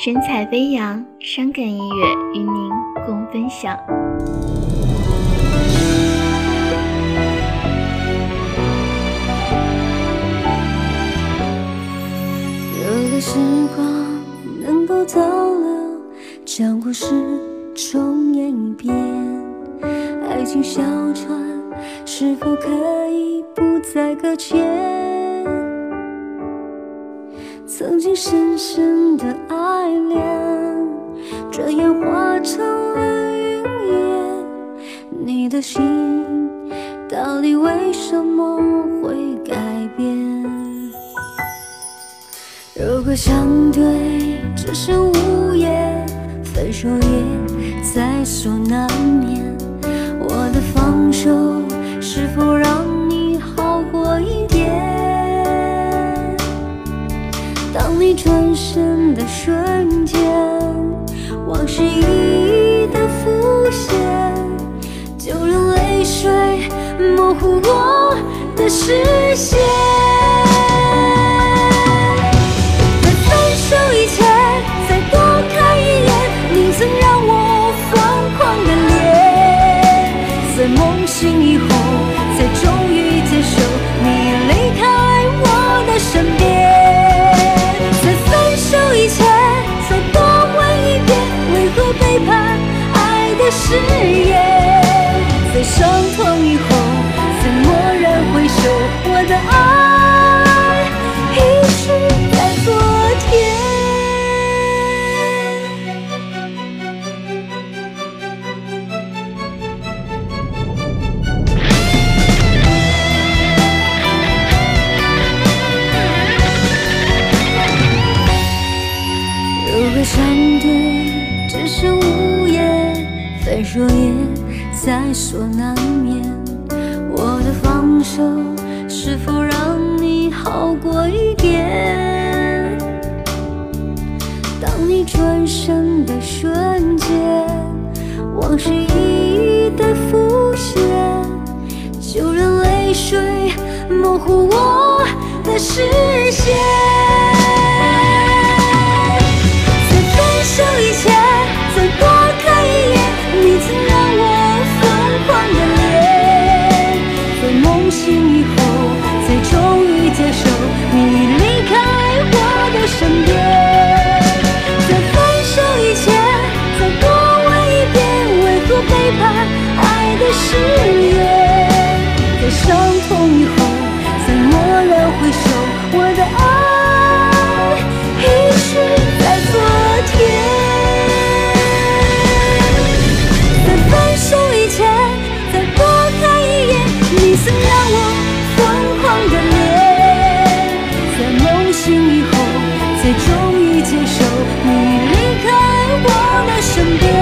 神采飞扬，伤感音乐与您共分享。有个时光能够倒流，将故事重演一遍。爱情小船是否可以不再搁浅？曾经深深的爱恋，转眼化成了云烟。你的心到底为什么会改变？如果相对只剩无言，分手也在所难免。你转身的瞬间，往事一一的浮现，就让泪水模糊我的视线。在分手以前，再多看一眼你曾让我疯狂的脸，在梦醒以后，誓言？在伤痛以后，曾蓦然回首，我的爱分手也在所难免。我的放手是否让你好过一点？当你转身的瞬间，往事一一的浮现，就让泪水模糊我的视线。接受你。接受你离开我的身边。